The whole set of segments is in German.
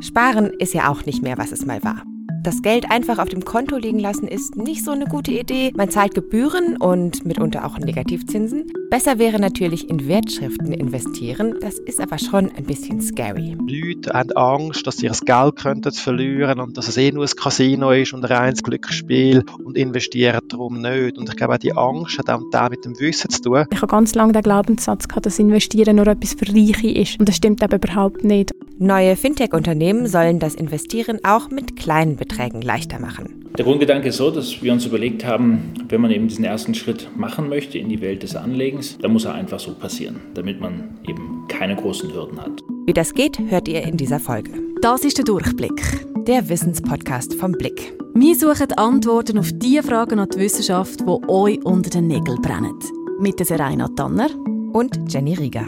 Sparen ist ja auch nicht mehr, was es mal war. Das Geld einfach auf dem Konto liegen lassen ist nicht so eine gute Idee. Man zahlt Gebühren und mitunter auch Negativzinsen. Besser wäre natürlich in Wertschriften investieren. Das ist aber schon ein bisschen scary. Leute haben Angst, dass sie ihr Geld könnten verlieren und dass es eh nur ein Casino ist und ein reines Glücksspiel und investieren darum nicht. Und ich glaube, auch die Angst hat auch mit dem Wissen zu tun. Ich habe ganz lange den Glaubenssatz gehabt, dass Investieren nur etwas für Reiche ist. Und das stimmt aber überhaupt nicht. Neue Fintech-Unternehmen sollen das Investieren auch mit kleinen Beträgen leichter machen. Der Grundgedanke ist so, dass wir uns überlegt haben, wenn man eben diesen ersten Schritt machen möchte in die Welt des Anlegens, dann muss er einfach so passieren, damit man eben keine großen Hürden hat. Wie das geht, hört ihr in dieser Folge. Das ist der Durchblick. Der Wissenspodcast vom Blick. Wir suchen Antworten auf die Fragen an die Wissenschaft, die euch unter den Nägeln brennen. Mit der Serena Tanner und Jenny Rieger.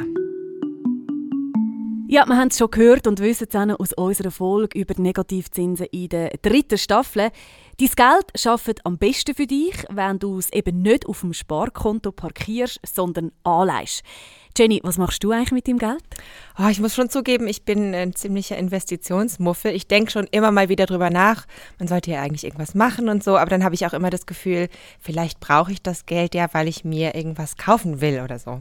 Ja, wir haben es schon gehört und wissen es auch aus unserer Folge über die Negativzinsen in der dritten Staffel. Dein Geld schafft am besten für dich, wenn du es eben nicht auf dem Sparkonto parkierst, sondern anleihst. Jenny, was machst du eigentlich mit dem Geld? Oh, ich muss schon zugeben, ich bin ein ziemlicher Investitionsmuffel. Ich denke schon immer mal wieder drüber nach. Man sollte ja eigentlich irgendwas machen und so, aber dann habe ich auch immer das Gefühl, vielleicht brauche ich das Geld ja, weil ich mir irgendwas kaufen will oder so.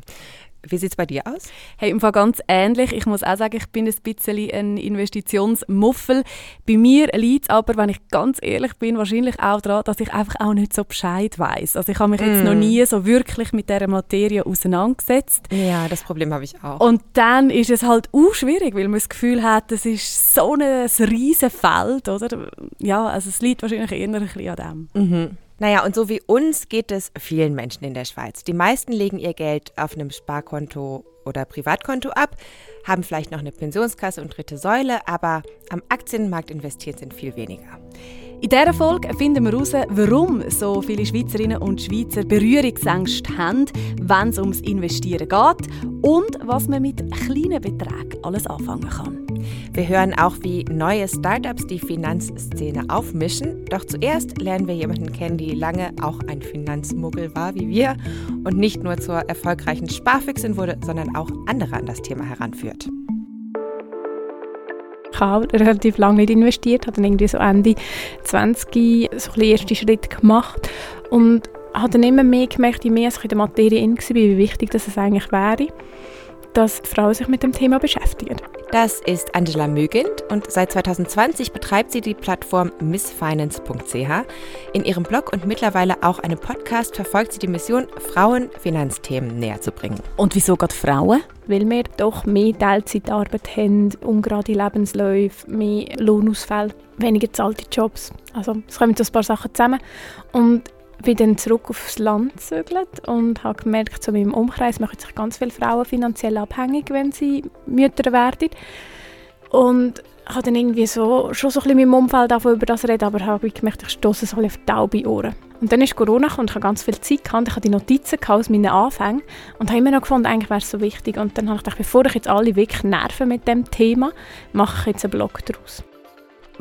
Wie sieht es bei dir aus? Hey, im Fall ganz ähnlich. Ich muss auch sagen, ich bin ein bisschen ein Investitionsmuffel. Bei mir liegt es aber, wenn ich ganz ehrlich bin, wahrscheinlich auch daran, dass ich einfach auch nicht so Bescheid weiß. Also ich habe mich mm. jetzt noch mm. nie so wirklich mit dieser Materie auseinandergesetzt. Ja, das Problem habe ich auch. Und dann ist es halt auch schwierig, weil man das Gefühl hat, es ist so ein riesiges Feld, oder? Ja, also es liegt wahrscheinlich eher ein bisschen an dem. Mhm. Naja, und so wie uns geht es vielen Menschen in der Schweiz. Die meisten legen ihr Geld auf einem Sparkonto oder Privatkonto ab, haben vielleicht noch eine Pensionskasse und dritte Säule, aber am Aktienmarkt investiert sind viel weniger. In dieser Folge finden wir heraus, warum so viele Schweizerinnen und Schweizer Berührungsängste haben, wenn es ums Investieren geht und was man mit kleinen Beträgen alles anfangen kann. Wir hören auch, wie neue Startups die Finanzszene aufmischen. Doch zuerst lernen wir jemanden kennen, die lange auch ein Finanzmuggel war wie wir und nicht nur zur erfolgreichen Sparfüchsin wurde, sondern auch andere an das Thema heranführt. Ich habe relativ lange nicht investiert, habe dann irgendwie so Ende 20 so den ersten Schritt gemacht und habe dann immer mehr gemerkt, je mehr ich in der Materie in war, wie wichtig das eigentlich wäre, dass Frauen sich mit dem Thema beschäftigen. Das ist Angela Mögind und seit 2020 betreibt sie die Plattform missfinance.ch. In ihrem Blog und mittlerweile auch einem Podcast verfolgt sie die Mission, Frauen Finanzthemen näher zu bringen. Und wieso gerade Frauen? Weil wir doch mehr Teilzeitarbeit haben, ungerade Lebensläufe, mehr Lohnausfälle, weniger zahlte Jobs. Also es kommen so ein paar Sachen zusammen. Und bin dann zurück aufs Land gezögert und habe gemerkt, so in meinem Umkreis machen sich ganz viele Frauen finanziell abhängig, wenn sie Mütter werden. Und habe dann irgendwie so, schon so ein bisschen in meinem Umfeld davon über das reden, aber habe gemerkt, ich stoße so auf taube Ohren. Und dann ist Corona gekommen und ich habe ganz viel Zeit gehabt. Ich habe die Notizen aus meinen Anfängen und habe immer noch gefunden, eigentlich wäre es so wichtig. Und dann habe ich gedacht, bevor ich jetzt alle wirklich nerven mit dem Thema, mache ich jetzt einen Blog daraus.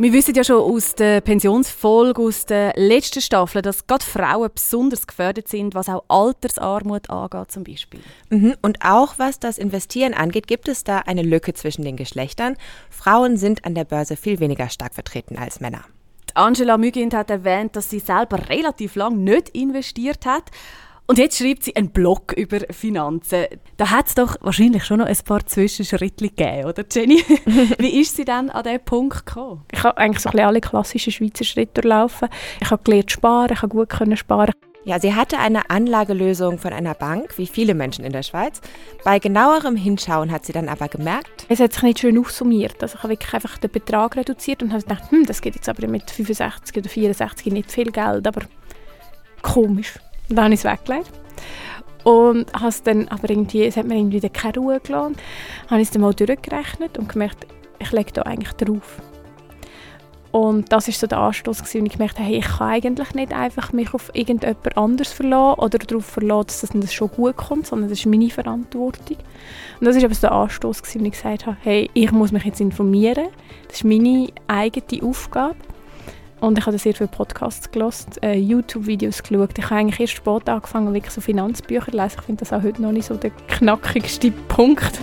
Wir wissen ja schon aus der Pensionsfolge, aus der letzten Staffel, dass gerade Frauen besonders gefördert sind, was auch Altersarmut angeht zum Beispiel. Mhm. Und auch was das Investieren angeht, gibt es da eine Lücke zwischen den Geschlechtern. Frauen sind an der Börse viel weniger stark vertreten als Männer. Angela Mügind hat erwähnt, dass sie selber relativ lang nicht investiert hat. Und jetzt schreibt sie einen Blog über Finanzen. Da hat es doch wahrscheinlich schon noch ein paar Zwischenschritte gegeben, oder Jenny? Wie ist sie dann an diesen Punkt gekommen? Ich habe eigentlich so ein alle klassischen Schweizer Schritte durchlaufen. Ich habe gelernt sparen, ich habe gut können sparen. Ja, sie hatte eine Anlagelösung von einer Bank, wie viele Menschen in der Schweiz. Bei genauerem Hinschauen hat sie dann aber gemerkt, es hat sich nicht schön aufsummiert. Also ich habe wirklich einfach den Betrag reduziert und habe gedacht, hm, das geht jetzt aber mit 65 oder 64 nicht viel Geld, aber komisch. Dann habe ich es weggelegt. Und habe dann aber irgendwie, es hat mir irgendwie keine Ruhe gelassen. Habe ich es dann mal durchgerechnet und gemerkt, ich lege da eigentlich drauf. Und das war so der Anstoß, und ich gemerkt hey, ich kann eigentlich nicht einfach mich auf irgendjemand anderes verlassen oder darauf verlassen, dass das schon gut kommt, sondern das ist meine Verantwortung. Und das war aber so der Anstoß, und ich gesagt habe, hey, ich muss mich jetzt informieren, das ist meine eigene Aufgabe. Und ich habe sehr viele Podcasts gelesen, äh, YouTube-Videos geschaut. Ich habe eigentlich erst spät angefangen, wirklich so Finanzbücher zu lesen. Ich finde das auch heute noch nicht so der knackigste Punkt.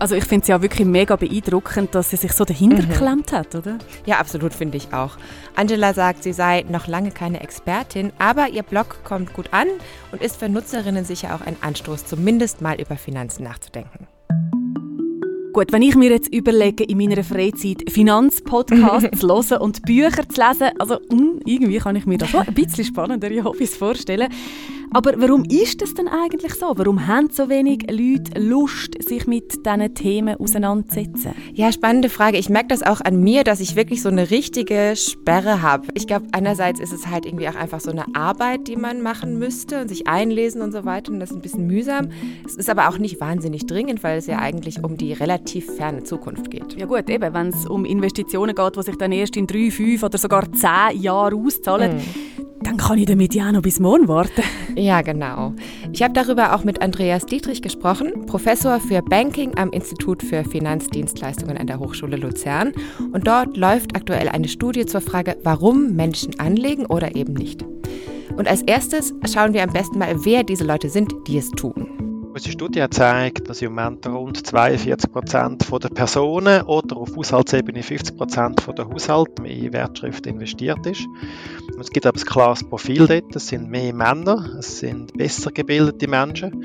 Also ich finde es ja wirklich mega beeindruckend, dass sie sich so dahinter mhm. geklemmt hat, oder? Ja, absolut, finde ich auch. Angela sagt, sie sei noch lange keine Expertin, aber ihr Blog kommt gut an und ist für Nutzerinnen sicher auch ein Anstoß, zumindest mal über Finanzen nachzudenken. Gut, wenn ich mir jetzt überlege, in meiner Freizeit Finanzpodcasts zu hören und Bücher zu lesen, also mh, hm, irgendwie kann ich mir da schon ein bisschen spannendere Hobbys vorstellen. Aber warum ist das denn eigentlich so? Warum haben so wenig Leute Lust, sich mit diesen Themen auseinanderzusetzen? Ja, spannende Frage. Ich merke das auch an mir, dass ich wirklich so eine richtige Sperre habe. Ich glaube, einerseits ist es halt irgendwie auch einfach so eine Arbeit, die man machen müsste und sich einlesen und so weiter. Und das ist ein bisschen mühsam. Es ist aber auch nicht wahnsinnig dringend, weil es ja eigentlich um die relativ ferne Zukunft geht. Ja gut, eben, wenn es um Investitionen geht, die sich dann erst in drei, fünf oder sogar zehn Jahren auszahlen, mhm dann kann ich damit ja auch noch bis morgen warten. Ja, genau. Ich habe darüber auch mit Andreas Dietrich gesprochen, Professor für Banking am Institut für Finanzdienstleistungen an der Hochschule Luzern. Und dort läuft aktuell eine Studie zur Frage, warum Menschen anlegen oder eben nicht. Und als erstes schauen wir am besten mal, wer diese Leute sind, die es tun. Unsere Studie zeigt, dass im Moment rund 42 Prozent der Personen oder auf Haushaltsebene 50 Prozent der Haushalte in Wertschriften investiert ist. Es gibt aber ein klares Profil dort. Es sind mehr Männer, es sind besser gebildete Menschen,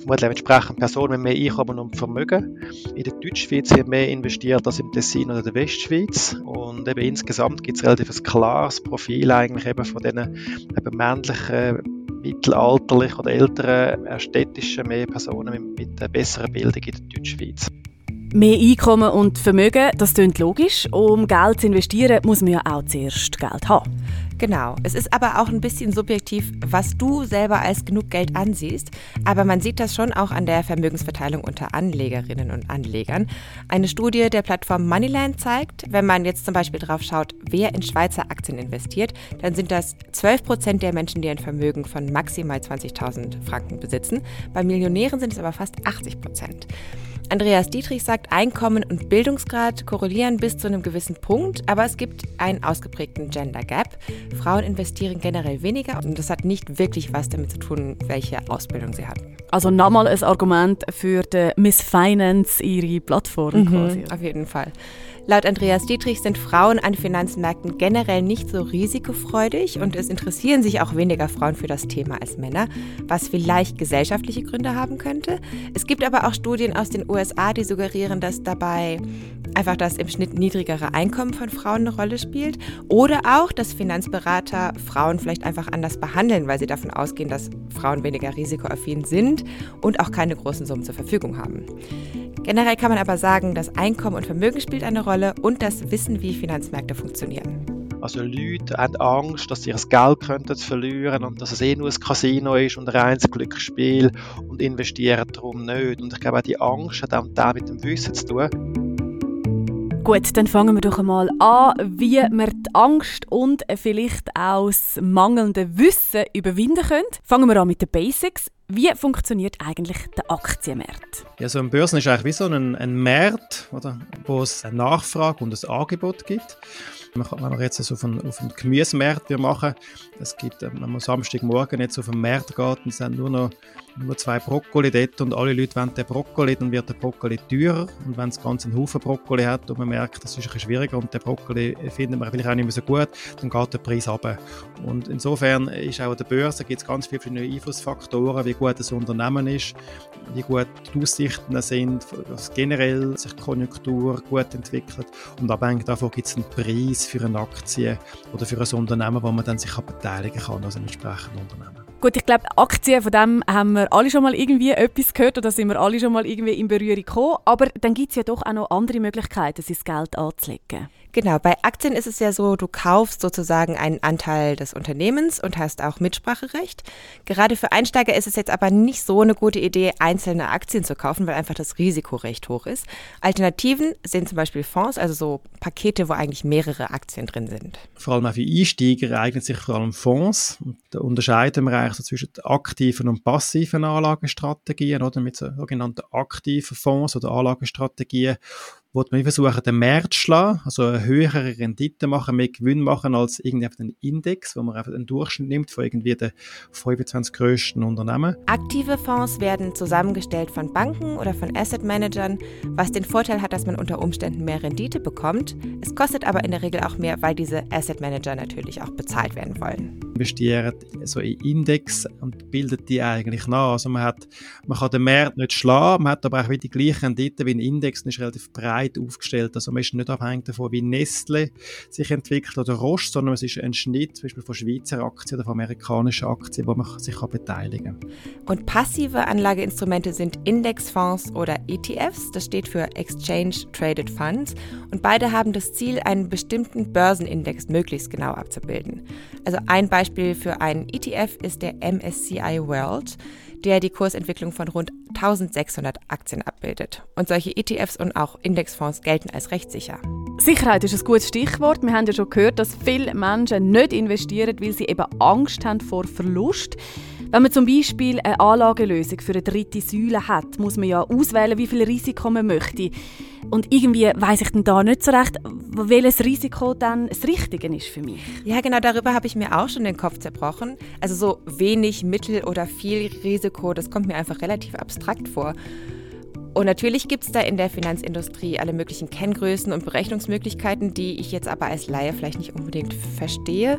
vermutlich entsprechend Personen mit mehr Einkommen und Vermögen. In der Deutschschweiz wird mehr investiert als im Tessin oder der Westschweiz. Und eben insgesamt gibt es relativ ein klares Profil eigentlich eben von diesen eben männlichen mittelalterlichen oder älteren äh, städtischen mehr Personen mit, mit einer besseren Bildung in der Deutschschweiz. Mehr Einkommen und Vermögen, das klingt logisch. Um Geld zu investieren, muss man ja auch zuerst Geld haben. Genau. Es ist aber auch ein bisschen subjektiv, was du selber als genug Geld ansiehst. Aber man sieht das schon auch an der Vermögensverteilung unter Anlegerinnen und Anlegern. Eine Studie der Plattform Moneyland zeigt, wenn man jetzt zum Beispiel drauf schaut, wer in Schweizer Aktien investiert, dann sind das 12 Prozent der Menschen, die ein Vermögen von maximal 20.000 Franken besitzen. Bei Millionären sind es aber fast 80 Prozent. Andreas Dietrich sagt, Einkommen und Bildungsgrad korrelieren bis zu einem gewissen Punkt, aber es gibt einen ausgeprägten Gender Gap. Frauen investieren generell weniger und das hat nicht wirklich was damit zu tun, welche Ausbildung sie hatten. Also nochmal ein Argument für die Miss Finance, ihre Plattform mhm, quasi. Auf jeden Fall. Laut Andreas Dietrich sind Frauen an Finanzmärkten generell nicht so risikofreudig und es interessieren sich auch weniger Frauen für das Thema als Männer, was vielleicht gesellschaftliche Gründe haben könnte. Es gibt aber auch Studien aus den USA, die suggerieren, dass dabei einfach das im Schnitt niedrigere Einkommen von Frauen eine Rolle spielt oder auch, dass Finanzberater Frauen vielleicht einfach anders behandeln, weil sie davon ausgehen, dass Frauen weniger risikoaffin sind und auch keine großen Summen zur Verfügung haben. Generell kann man aber sagen, dass Einkommen und Vermögen spielt eine Rolle und das Wissen, wie Finanzmärkte funktionieren. Also Leute haben Angst, dass sie ihr Geld könnten verlieren und dass es eh nur ein Casino ist und ein reines Glücksspiel und investieren darum nicht. Und ich glaube, auch die Angst hat auch mit dem Wissen zu tun. Gut, dann fangen wir doch einmal an, wie wir die Angst und vielleicht auch das mangelnde Wissen überwinden können. Fangen wir an mit den Basics. Wie funktioniert eigentlich der Aktienmarkt? Ja, so ein Börsen ist eigentlich wie so ein, ein Markt, oder, wo es eine Nachfrage und ein Angebot gibt. Wenn wir jetzt auf einen, auf Gemüsemarkt machen, es gibt, wenn man Samstagmorgen jetzt auf den Markt geht, dann sind nur noch nur zwei Brokkoli dort und alle Leute wollen den Brokkoli, dann wird der Brokkoli teurer und wenn es ganz einen Haufen Brokkoli hat und man merkt, das ist ein bisschen schwieriger und der Brokkoli findet man vielleicht auch nicht mehr so gut, dann geht der Preis runter. Und insofern ist auch an der Börse gibt es ganz viele verschiedene Einflussfaktoren, wie gut das Unternehmen ist, wie gut die Aussichten sind, dass generell sich die Konjunktur gut entwickelt und abhängig davon gibt es einen Preis für eine Aktie oder für ein Unternehmen, wo man dann sich beteiligen kann, ein entsprechendes Unternehmen. Gut, ich glaube, Aktien, von dem haben wir alle schon mal irgendwie etwas gehört oder sind wir alle schon mal irgendwie in Berührung gekommen. Aber dann gibt es ja doch auch noch andere Möglichkeiten, sein Geld anzulegen. Genau, bei Aktien ist es ja so, du kaufst sozusagen einen Anteil des Unternehmens und hast auch Mitspracherecht. Gerade für Einsteiger ist es jetzt aber nicht so eine gute Idee, einzelne Aktien zu kaufen, weil einfach das Risiko recht hoch ist. Alternativen sind zum Beispiel Fonds, also so Pakete, wo eigentlich mehrere Aktien drin sind. Vor allem auch für Einsteiger eignen sich vor allem Fonds. Da unterscheiden wir eigentlich so zwischen aktiven und passiven Anlagestrategien oder mit sogenannten aktiven Fonds oder Anlagestrategien wo man versuchen, den Markt zu schlagen, also eine höhere Rendite machen, mehr Gewinn machen als irgendwie Index, wo man einfach einen Durchschnitt nimmt von irgendwie den 25 größten Unternehmen. Aktive Fonds werden zusammengestellt von Banken oder von Asset Managern, was den Vorteil hat, dass man unter Umständen mehr Rendite bekommt. Es kostet aber in der Regel auch mehr, weil diese Asset Manager natürlich auch bezahlt werden wollen. Investieren so in Index und bildet die eigentlich nach. Also man, hat, man kann den Markt nicht schlagen, man hat aber auch wieder die gleiche Rendite wie ein Index und ist relativ breit aufgestellt. Also man ist nicht abhängig davon, wie Nestle sich entwickelt oder Roche, sondern es ist ein Schnitt zum Beispiel von Schweizer Aktien oder von amerikanischen Aktien, wo man sich kann beteiligen kann. Und passive Anlageinstrumente sind Indexfonds oder ETFs. Das steht für Exchange Traded Funds. Und beide haben das Ziel, einen bestimmten Börsenindex möglichst genau abzubilden. Also ein Beispiel für einen ETF ist der MSCI World der die Kursentwicklung von rund 1600 Aktien abbildet. Und solche ETFs und auch Indexfonds gelten als rechtssicher. Sicherheit ist ein gutes Stichwort. Wir haben ja schon gehört, dass viele Menschen nicht investieren, weil sie eben Angst haben vor Verlust. Wenn man zum Beispiel eine Anlagelösung für eine dritte Säule hat, muss man ja auswählen, wie viel Risiko man möchte. Und irgendwie weiß ich dann da nicht so recht, welches Risiko dann das Richtige ist für mich. Ja, genau darüber habe ich mir auch schon den Kopf zerbrochen. Also so wenig, mittel oder viel Risiko, das kommt mir einfach relativ abstrakt vor. Und natürlich gibt es da in der Finanzindustrie alle möglichen Kenngrößen und Berechnungsmöglichkeiten, die ich jetzt aber als Laie vielleicht nicht unbedingt verstehe.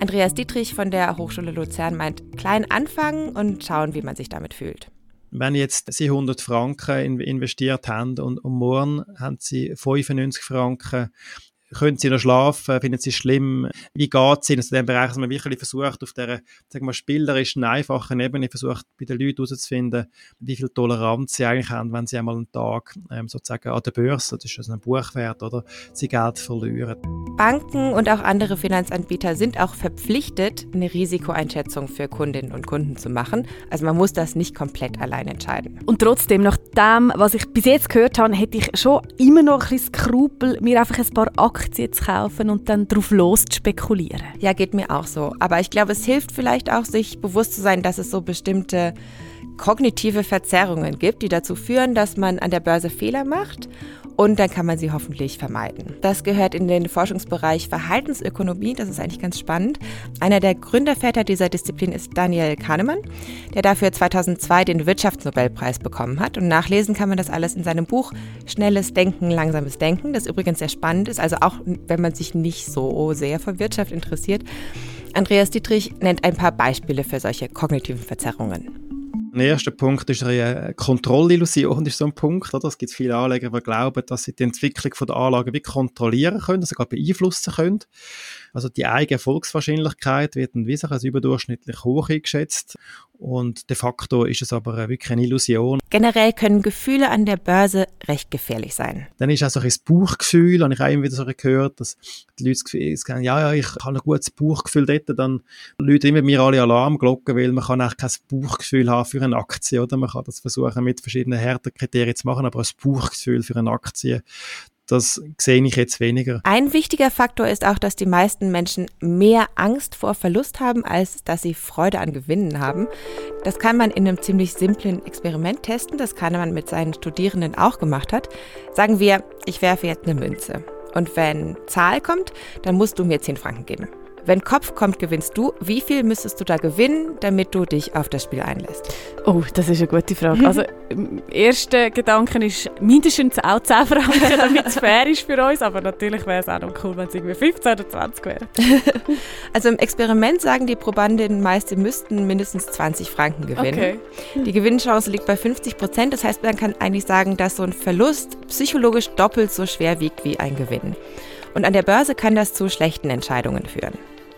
Andreas Dietrich von der Hochschule Luzern meint, klein anfangen und schauen, wie man sich damit fühlt wenn jetzt Sie 100 Franken investiert haben und, und morgen haben Sie 95 Franken können sie noch schlafen? Finden sie es schlimm? Wie geht es ihnen? Also in dem Bereich, dass man wirklich versucht, auf dieser sagen wir, spielerischen, einfachen Ebene versucht, bei den Leuten herauszufinden, wie viel Toleranz sie eigentlich haben, wenn sie einmal einen Tag ähm, sozusagen an der Börse, das ist also ein Buchwert, oder sie Geld verlieren. Banken und auch andere Finanzanbieter sind auch verpflichtet, eine Risikoeinschätzung für Kundinnen und Kunden zu machen. Also man muss das nicht komplett allein entscheiden. Und trotzdem, nach dem, was ich bis jetzt gehört habe, hätte ich schon immer noch ein bisschen Skrupel, mir einfach ein paar Aktien Aktien zu kaufen und dann drauf los zu spekulieren. Ja, geht mir auch so. Aber ich glaube, es hilft vielleicht auch, sich bewusst zu sein, dass es so bestimmte kognitive Verzerrungen gibt, die dazu führen, dass man an der Börse Fehler macht und dann kann man sie hoffentlich vermeiden. Das gehört in den Forschungsbereich Verhaltensökonomie, das ist eigentlich ganz spannend. Einer der Gründerväter dieser Disziplin ist Daniel Kahnemann, der dafür 2002 den Wirtschaftsnobelpreis bekommen hat. Und nachlesen kann man das alles in seinem Buch Schnelles Denken, langsames Denken, das übrigens sehr spannend ist, also auch wenn man sich nicht so sehr für Wirtschaft interessiert. Andreas Dietrich nennt ein paar Beispiele für solche kognitiven Verzerrungen. Der erste Punkt ist eine Kontrollillusion, ist so ein Punkt. Oder? Es gibt viele Anleger, die glauben, dass sie die Entwicklung der Anlage wie kontrollieren können, sogar beeinflussen können. Also die eigene Erfolgswahrscheinlichkeit wird dann wie als überdurchschnittlich hoch eingeschätzt. Und de facto ist es aber wirklich eine Illusion. Generell können Gefühle an der Börse recht gefährlich sein. Dann ist auch so ein Bauchgefühl, habe ich auch immer wieder so gehört, dass die Leute sagen, ja, ja, ich habe ein gutes Bauchgefühl dort, dann läuten immer mir alle Alarmglocken, weil man kann auch kein Bauchgefühl haben für eine Aktie, oder? Man kann das versuchen mit verschiedenen Härtekriterien zu machen, aber ein Bauchgefühl für eine Aktie, das sehe ich jetzt weniger. Ein wichtiger Faktor ist auch, dass die meisten Menschen mehr Angst vor Verlust haben, als dass sie Freude an Gewinnen haben. Das kann man in einem ziemlich simplen Experiment testen, das man mit seinen Studierenden auch gemacht hat. Sagen wir, ich werfe jetzt eine Münze. Und wenn Zahl kommt, dann musst du mir 10 Franken geben. Wenn Kopf kommt, gewinnst du. Wie viel müsstest du da gewinnen, damit du dich auf das Spiel einlässt? Oh, das ist eine gute Frage. Also, erster Gedanke ist mindestens auch 10 Franken, damit es fair ist für uns. Aber natürlich wäre es auch noch cool, wenn es irgendwie 15 oder 20 wäre. also im Experiment sagen die Probandinnen meist, sie müssten mindestens 20 Franken gewinnen. Okay. Die Gewinnchance liegt bei 50 Prozent. Das heißt, man kann eigentlich sagen, dass so ein Verlust psychologisch doppelt so schwer wiegt wie ein Gewinn. Und an der Börse kann das zu schlechten Entscheidungen führen.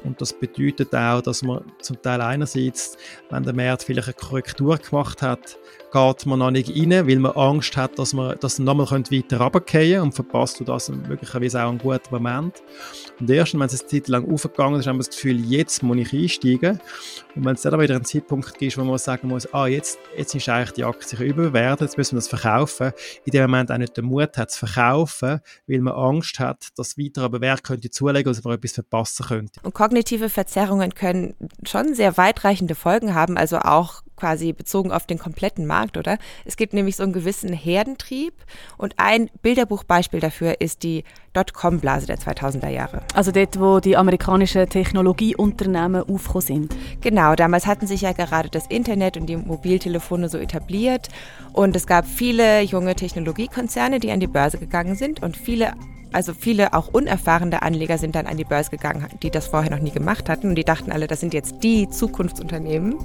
Und das bedeutet auch, dass man zum Teil einerseits, wenn der Markt vielleicht eine Korrektur gemacht hat, geht man noch nicht rein, weil man Angst hat, dass man dass nochmal weiter runterfallen und verpasst du das möglicherweise auch einen guten Moment. Und erst wenn es eine Zeit lang aufgegangen ist, haben wir das Gefühl, jetzt muss ich einsteigen. Und wenn es dann aber wieder einen Zeitpunkt gibt, wo man sagen muss, ah, jetzt, jetzt ist eigentlich die Aktie überbewertet, jetzt müssen wir das verkaufen, in dem Moment auch nicht den Mut hat, zu verkaufen, weil man Angst hat, dass weiter aber Wert könnte zulegen, dass man etwas verpassen könnte. Und Kognitive Verzerrungen können schon sehr weitreichende Folgen haben, also auch quasi bezogen auf den kompletten Markt, oder? Es gibt nämlich so einen gewissen Herdentrieb und ein Bilderbuchbeispiel dafür ist die Dotcom-Blase der 2000er Jahre. Also dort, wo die amerikanischen Technologieunternehmen aufgekommen sind. Genau, damals hatten sich ja gerade das Internet und die Mobiltelefone so etabliert und es gab viele junge Technologiekonzerne, die an die Börse gegangen sind und viele also viele auch unerfahrene Anleger sind dann an die Börse gegangen, die das vorher noch nie gemacht hatten und die dachten alle, das sind jetzt die Zukunftsunternehmen.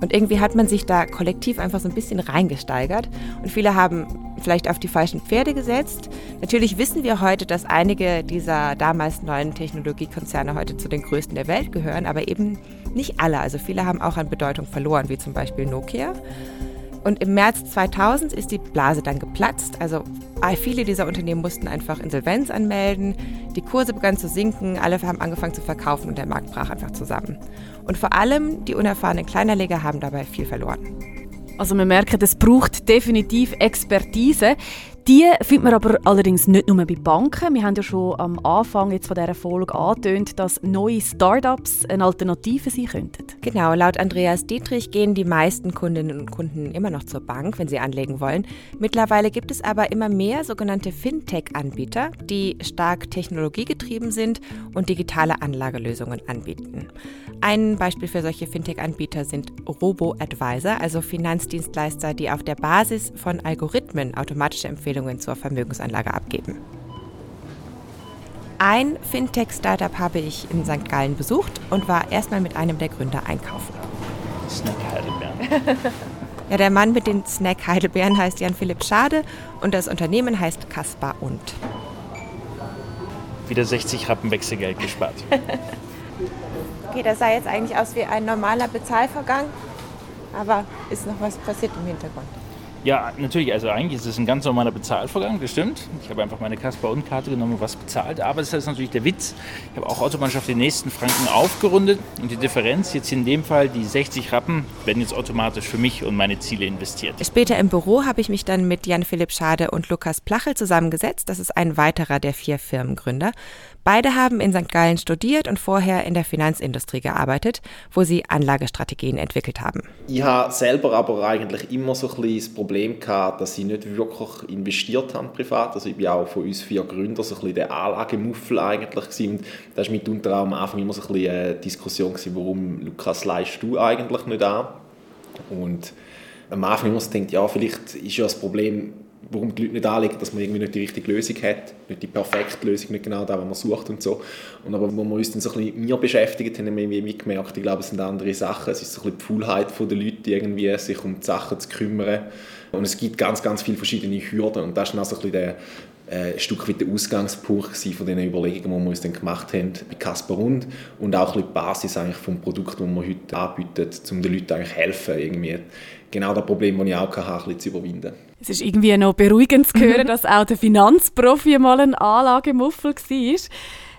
Und irgendwie hat man sich da kollektiv einfach so ein bisschen reingesteigert. Und viele haben vielleicht auf die falschen Pferde gesetzt. Natürlich wissen wir heute, dass einige dieser damals neuen Technologiekonzerne heute zu den größten der Welt gehören, aber eben nicht alle. Also viele haben auch an Bedeutung verloren, wie zum Beispiel Nokia. Und im März 2000 ist die Blase dann geplatzt. Also ah, viele dieser Unternehmen mussten einfach Insolvenz anmelden. Die Kurse begannen zu sinken, alle haben angefangen zu verkaufen und der Markt brach einfach zusammen. Und vor allem die unerfahrenen Kleinerleger haben dabei viel verloren. Also wir merken, es braucht definitiv Expertise. Die findet man aber allerdings nicht nur bei Banken. Wir haben ja schon am Anfang jetzt von dieser Folge angetönt, dass neue Startups eine Alternative sein könnten. Genau, laut Andreas Dietrich gehen die meisten Kundinnen und Kunden immer noch zur Bank, wenn sie anlegen wollen. Mittlerweile gibt es aber immer mehr sogenannte Fintech-Anbieter, die stark technologiegetrieben sind und digitale Anlagelösungen anbieten. Ein Beispiel für solche Fintech-Anbieter sind Robo-Advisor, also Finanzdienstleister, die auf der Basis von Algorithmen automatische Empfehlungen zur Vermögensanlage abgeben. Ein Fintech-Startup habe ich in St. Gallen besucht und war erstmal mit einem der Gründer einkaufen. Snack Heidelbeeren. ja, der Mann mit den Snack Heidelbeeren heißt Jan Philipp Schade und das Unternehmen heißt Kaspar und. Wieder 60 Rappen Wechselgeld gespart. okay, das sah jetzt eigentlich aus wie ein normaler Bezahlvorgang, aber ist noch was passiert im Hintergrund. Ja, natürlich. Also eigentlich ist es ein ganz normaler Bezahlvorgang, das stimmt. Ich habe einfach meine Kasper und Karte genommen und was bezahlt. Aber das ist natürlich der Witz. Ich habe auch automatisch auf den nächsten Franken aufgerundet und die Differenz, jetzt in dem Fall die 60 Rappen, werden jetzt automatisch für mich und meine Ziele investiert. Später im Büro habe ich mich dann mit Jan-Philipp Schade und Lukas Plachel zusammengesetzt. Das ist ein weiterer der vier Firmengründer. Beide haben in St. Gallen studiert und vorher in der Finanzindustrie gearbeitet, wo sie Anlagestrategien entwickelt haben. Ich habe selber aber eigentlich immer so ein bisschen das Problem gehabt, dass ich nicht wirklich investiert habe privat. Also ich bin auch von uns vier Gründern so ein bisschen der Anlagemuffel eigentlich gewesen. Und das war mitunter auch am Anfang immer so ein bisschen eine Diskussion gewesen, warum, Lukas, leist du eigentlich nicht an? Und am Anfang immer so denkt, ja, vielleicht ist ja das Problem, warum die Leute nicht anlegen, dass man irgendwie nicht die richtige Lösung hat, nicht die perfekte Lösung, nicht genau da, was man sucht und so. Und aber wo wir uns dann so ein bisschen mehr beschäftigt haben, haben wir irgendwie gemerkt, ich glaube, es sind andere Sachen. Es ist so ein bisschen die Faulheit der Leute, irgendwie sich um die Sachen zu kümmern. Und es gibt ganz, ganz viele verschiedene Hürden und das ist dann auch so ein bisschen der, äh, ein Stück weit der Ausgangspunkt von den Überlegungen, die wir uns dann gemacht haben bei Casper Rund und auch die Basis eigentlich vom Produkt, das wir heute anbieten, um den Leuten eigentlich helfen, irgendwie genau das Problem, das ich auch hatte, zu überwinden. Es ist irgendwie noch beruhigend zu hören, dass auch der Finanzprofi mal ein Anlagemuffel war.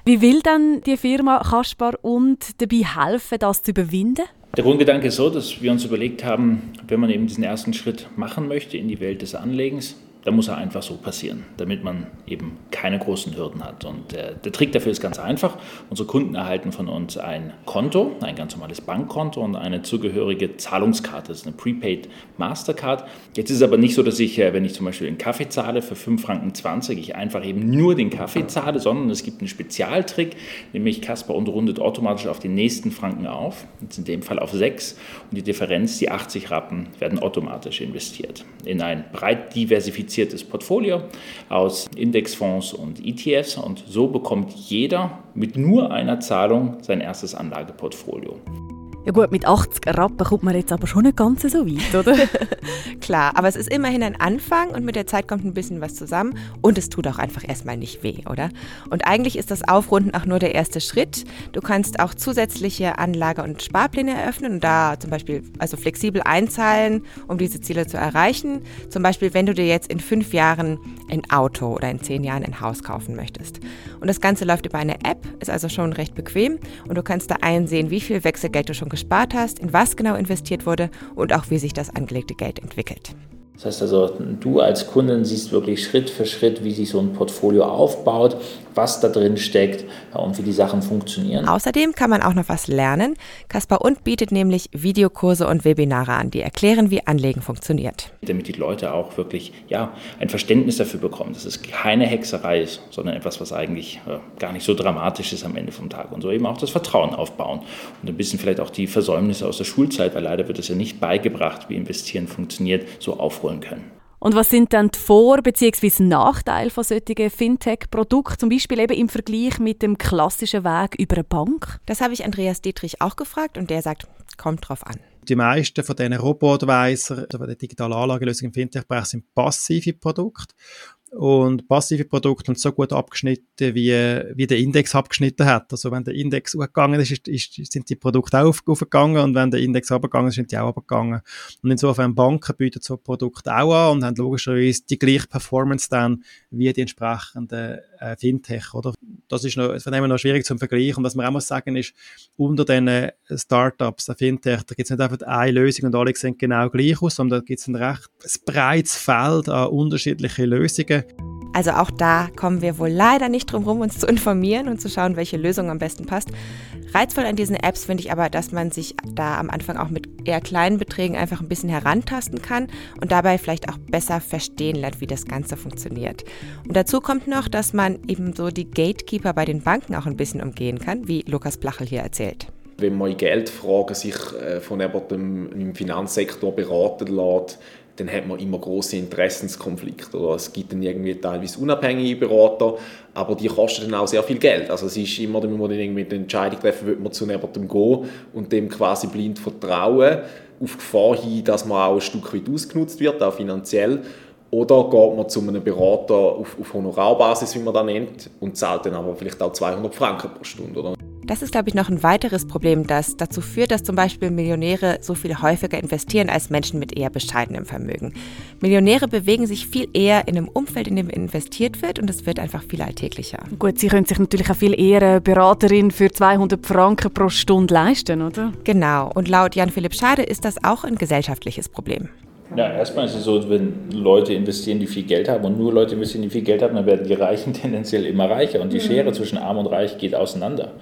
Wie will denn die Firma Kaspar und dabei helfen, das zu überwinden? Der Grundgedanke ist so, dass wir uns überlegt haben, wenn man eben diesen ersten Schritt machen möchte in die Welt des Anlegens, dann muss er einfach so passieren, damit man eben keine großen Hürden hat. Und äh, der Trick dafür ist ganz einfach. Unsere Kunden erhalten von uns ein Konto, ein ganz normales Bankkonto und eine zugehörige Zahlungskarte. Das ist eine Prepaid Mastercard. Jetzt ist es aber nicht so, dass ich, äh, wenn ich zum Beispiel einen Kaffee zahle für 5 Franken 20, ich einfach eben nur den Kaffee zahle, sondern es gibt einen Spezialtrick, nämlich Kasper und rundet automatisch auf den nächsten Franken auf, jetzt in dem Fall auf 6 und die Differenz, die 80 Rappen, werden automatisch investiert in ein breit diversifiziertes diversifiziertes Portfolio aus Indexfonds und ETFs und so bekommt jeder mit nur einer Zahlung sein erstes Anlageportfolio. Ja gut, mit 80 Rappen kommt man jetzt aber schon nicht ganz so weit, oder? Klar, aber es ist immerhin ein Anfang und mit der Zeit kommt ein bisschen was zusammen und es tut auch einfach erstmal nicht weh, oder? Und eigentlich ist das Aufrunden auch nur der erste Schritt. Du kannst auch zusätzliche Anlage- und Sparpläne eröffnen und da zum Beispiel also flexibel einzahlen, um diese Ziele zu erreichen. Zum Beispiel, wenn du dir jetzt in fünf Jahren ein Auto oder in zehn Jahren ein Haus kaufen möchtest. Und das Ganze läuft über eine App, ist also schon recht bequem und du kannst da einsehen, wie viel Wechselgeld du schon gespart hast, in was genau investiert wurde und auch wie sich das angelegte Geld entwickelt. Das heißt also, du als Kundin siehst wirklich Schritt für Schritt, wie sich so ein Portfolio aufbaut, was da drin steckt und wie die Sachen funktionieren. Außerdem kann man auch noch was lernen. Kaspar und bietet nämlich Videokurse und Webinare an, die erklären, wie Anlegen funktioniert. Damit die Leute auch wirklich ja, ein Verständnis dafür bekommen, dass es keine Hexerei ist, sondern etwas, was eigentlich äh, gar nicht so dramatisch ist am Ende vom Tag. Und so eben auch das Vertrauen aufbauen und ein bisschen vielleicht auch die Versäumnisse aus der Schulzeit, weil leider wird es ja nicht beigebracht, wie investieren funktioniert, so aufholen aufholen können. Und was sind dann die Vor- bzw. Nachteile von solchen Fintech-Produkten, zum Beispiel eben im Vergleich mit dem klassischen Weg über eine Bank? Das habe ich Andreas Dietrich auch gefragt und der sagt, kommt drauf an. Die meisten von diesen Robo-Advisor, oder die digitalen Anlagelösungen im Fintech-Bereich sind passive Produkte und passive Produkte sind so gut abgeschnitten, wie, wie der Index abgeschnitten hat. Also wenn der Index hochgegangen ist, ist, ist, sind die Produkte auch aufgegangen und wenn der Index abgegangen ist, sind die auch abgegangen. Und insofern Banken bieten so Produkte auch an und haben logischerweise die gleiche Performance dann wie die entsprechenden äh, Fintech, oder? Das ist noch, von dem noch schwierig zum Vergleichen. Und was man auch muss sagen ist, unter den Startups, der Fintech, da gibt es nicht einfach eine Lösung und alle sehen genau gleich aus, sondern da gibt es ein recht breites Feld an unterschiedlichen Lösungen. Also auch da kommen wir wohl leider nicht drum herum, uns zu informieren und zu schauen, welche Lösung am besten passt. Reizvoll an diesen Apps finde ich aber, dass man sich da am Anfang auch mit eher kleinen Beträgen einfach ein bisschen herantasten kann und dabei vielleicht auch besser verstehen lernt, wie das Ganze funktioniert. Und dazu kommt noch, dass man eben so die Gatekeeper bei den Banken auch ein bisschen umgehen kann, wie Lukas Blachel hier erzählt. Wenn man in Geldfragen sich äh, von jemandem im Finanzsektor beraten lässt, dann hat man immer große Interessenskonflikte. Oder es gibt dann irgendwie teilweise unabhängige Berater, aber die kosten dann auch sehr viel Geld. Also es ist immer, muss man dann irgendwie die Entscheidung treffen, will man zu jemandem gehen und dem quasi blind vertrauen, auf Gefahr hin, dass man auch ein Stück weit ausgenutzt wird, auch finanziell. Oder geht man zu einem Berater auf, auf Honorarbasis, wie man das nennt, und zahlt dann aber vielleicht auch 200 Franken pro Stunde. Oder? Das ist, glaube ich, noch ein weiteres Problem, das dazu führt, dass zum Beispiel Millionäre so viel häufiger investieren als Menschen mit eher bescheidenem Vermögen. Millionäre bewegen sich viel eher in einem Umfeld, in dem investiert wird und es wird einfach viel alltäglicher. Gut, sie können sich natürlich auch viel eher eine Beraterin für 200 Franken pro Stunde leisten, oder? Genau. Und laut Jan-Philipp Schade ist das auch ein gesellschaftliches Problem. Ja, erstmal ist es so, wenn Leute investieren, die viel Geld haben und nur Leute investieren, die viel Geld haben, dann werden die Reichen tendenziell immer reicher und die mhm. Schere zwischen Arm und Reich geht auseinander.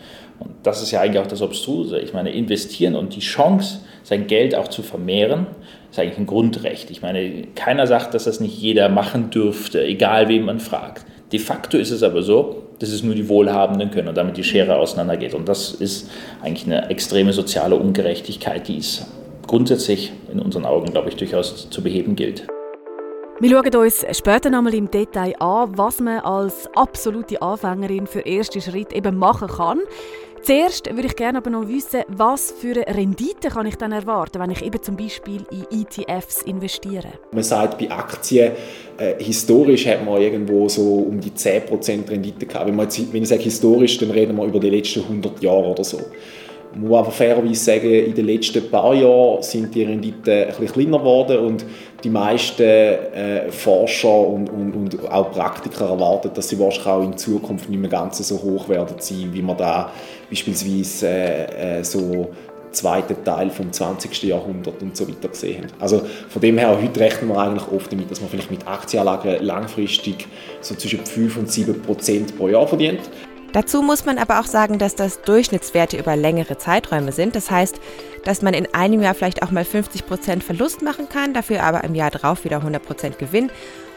Und das ist ja eigentlich auch das Obstruse. Ich meine, investieren und die Chance, sein Geld auch zu vermehren, ist eigentlich ein Grundrecht. Ich meine, keiner sagt, dass das nicht jeder machen dürfte, egal wen man fragt. De facto ist es aber so, dass es nur die Wohlhabenden können und damit die Schere auseinandergeht. Und das ist eigentlich eine extreme soziale Ungerechtigkeit, die ist grundsätzlich in unseren Augen, glaube ich, durchaus zu beheben gilt. Wir schauen uns später nochmal im Detail an, was man als absolute Anfängerin für erste Schritt eben machen kann. Zuerst würde ich gerne aber noch wissen, was für eine Rendite kann ich dann erwarten, wenn ich eben zum Beispiel in ETFs investiere? Man sagt bei Aktien, äh, historisch hat man irgendwo so um die 10% Rendite gehabt. Wenn, man jetzt, wenn ich sage historisch, dann reden wir über die letzten 100 Jahre oder so. Man muss aber fairerweise sagen, in den letzten paar Jahren sind die Renditen bisschen kleiner geworden und die meisten äh, Forscher und, und, und, auch Praktiker erwarten, dass sie wahrscheinlich auch in Zukunft nicht mehr ganz so hoch werden sein, wie man da beispielsweise äh, äh, so zweiten Teil vom 20. Jahrhundert und so weiter gesehen. Also von dem her, heute rechnen wir eigentlich oft damit, dass man vielleicht mit Aktienanlagen langfristig so zwischen 5 und 7 Prozent pro Jahr verdient. Dazu muss man aber auch sagen, dass das Durchschnittswerte über längere Zeiträume sind. Das heißt, dass man in einem Jahr vielleicht auch mal 50% Verlust machen kann, dafür aber im Jahr drauf wieder 100% Gewinn.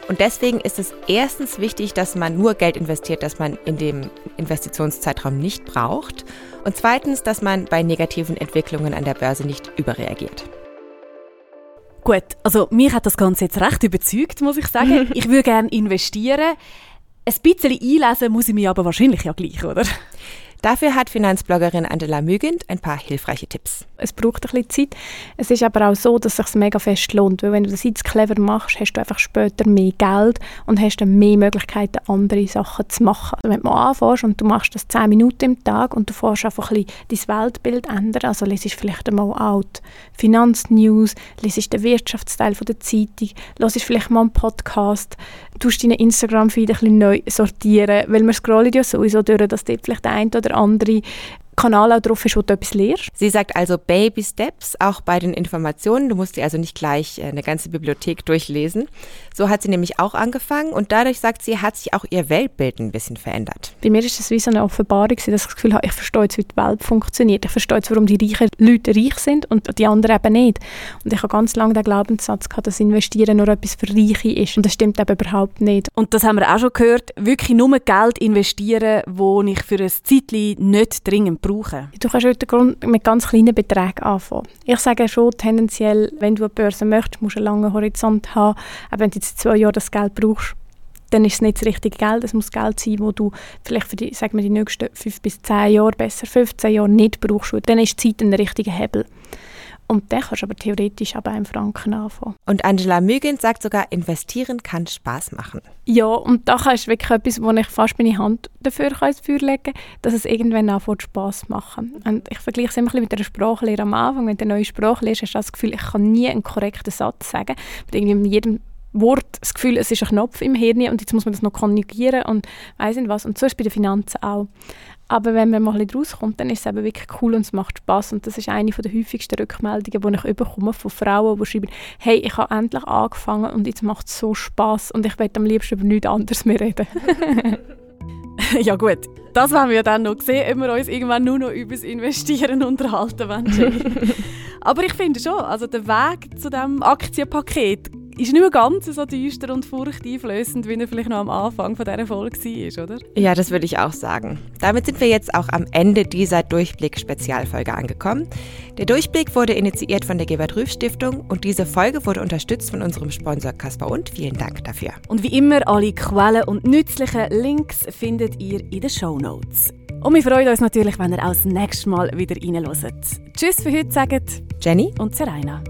Und deswegen ist es erstens wichtig, dass man nur Geld investiert, das man in dem Investitionszeitraum nicht braucht. Und zweitens, dass man bei negativen Entwicklungen an der Börse nicht überreagiert. Gut, also mich hat das Ganze jetzt recht überzeugt, muss ich sagen. ich würde gerne investieren. Ein bisschen einlesen muss ich mich aber wahrscheinlich ja gleich, oder? Dafür hat Finanzbloggerin Angela Mügend ein paar hilfreiche Tipps. Es braucht ein bisschen Zeit. Es ist aber auch so, dass es sich mega fest lohnt, weil wenn du das jetzt clever machst, hast du einfach später mehr Geld und hast dann mehr Möglichkeiten, andere Sachen zu machen. Also wenn du anfängst und du machst das 10 Minuten im Tag und du fährst einfach ein bisschen dein Weltbild ändern, also lesest vielleicht einmal auch Finanznews, lesest den Wirtschaftsteil der Zeitung, lesest vielleicht mal einen Podcast, tust deinen Instagram-Feed ein bisschen neu sortieren, weil man scrollt ja sowieso durch, dass dort vielleicht ein oder andere Kanal auch drauf ist, wo du etwas lernst. Sie sagt also Baby Steps, auch bei den Informationen. Du musst dir also nicht gleich äh, eine ganze Bibliothek durchlesen. So hat sie nämlich auch angefangen und dadurch, sagt sie, hat sich auch ihr Weltbild ein bisschen verändert. Bei mir ist das wie so eine Offenbarung, dass ich das Gefühl habe, ich verstehe jetzt, wie die Welt funktioniert. Ich verstehe jetzt, warum die reichen Leute reich sind und die anderen eben nicht. Und ich habe ganz lange den Glaubenssatz gehabt, dass Investieren nur etwas für Reiche ist. Und das stimmt eben überhaupt nicht. Und das haben wir auch schon gehört, wirklich nur Geld investieren, wo ich für ein Zeitchen nicht dringend brauche. Du kannst heute mit ganz kleinen Beträgen anfangen. Ich sage schon tendenziell, wenn du eine Börse möchtest, musst du einen langen Horizont haben. Aber wenn du jetzt zwei Jahre das Geld brauchst, dann ist es nicht das richtige Geld. Es muss Geld sein, wo du vielleicht für die, sagen wir, die nächsten fünf bis zehn Jahre, besser 15 Jahre nicht brauchst. Dann ist die Zeit ein richtiger Hebel. Und dann kannst du aber theoretisch bei einem Franken anfangen. Und Angela Mügens sagt sogar, investieren kann Spaß machen. Ja, und da ist wirklich etwas, wo ich fast meine Hand dafür ins Feuer legen kann, dass es irgendwann anfängt Spaß machen. Und ich vergleiche es immer mit einer Sprachlehre am Anfang. Wenn du eine neue Sprache lernst, hast du das Gefühl, ich kann nie einen korrekten Satz sagen. Mit irgendwie mit jedem Wort das Gefühl, es ist ein Knopf im Hirn und jetzt muss man das noch konjugieren und weiss nicht was. Und so ist es bei den Finanzen auch. Aber wenn man mal ein bisschen rauskommt, dann ist es eben wirklich cool und es macht Spaß und das ist eine der häufigsten Rückmeldungen, die ich bekomme von Frauen, die schreiben, hey, ich habe endlich angefangen und jetzt macht es so Spaß und ich möchte am liebsten über nichts anderes mehr reden. ja gut, das werden wir dann noch sehen, ob wir uns irgendwann nur noch über das Investieren unterhalten wollen. Aber ich finde schon, also der Weg zu diesem Aktienpaket ist nicht mehr ganz so düster und furchteinflößend, wie er vielleicht noch am Anfang von dieser Folge war, oder? Ja, das würde ich auch sagen. Damit sind wir jetzt auch am Ende dieser Durchblick-Spezialfolge angekommen. Der Durchblick wurde initiiert von der Gebert-Rüff-Stiftung und diese Folge wurde unterstützt von unserem Sponsor Caspar und. Vielen Dank dafür. Und wie immer, alle Quellen und nützlichen Links findet ihr in den Show Notes. Und wir freuen uns natürlich, wenn ihr auch das nächste Mal wieder reinhört. Tschüss für heute, sagen Jenny und Serena.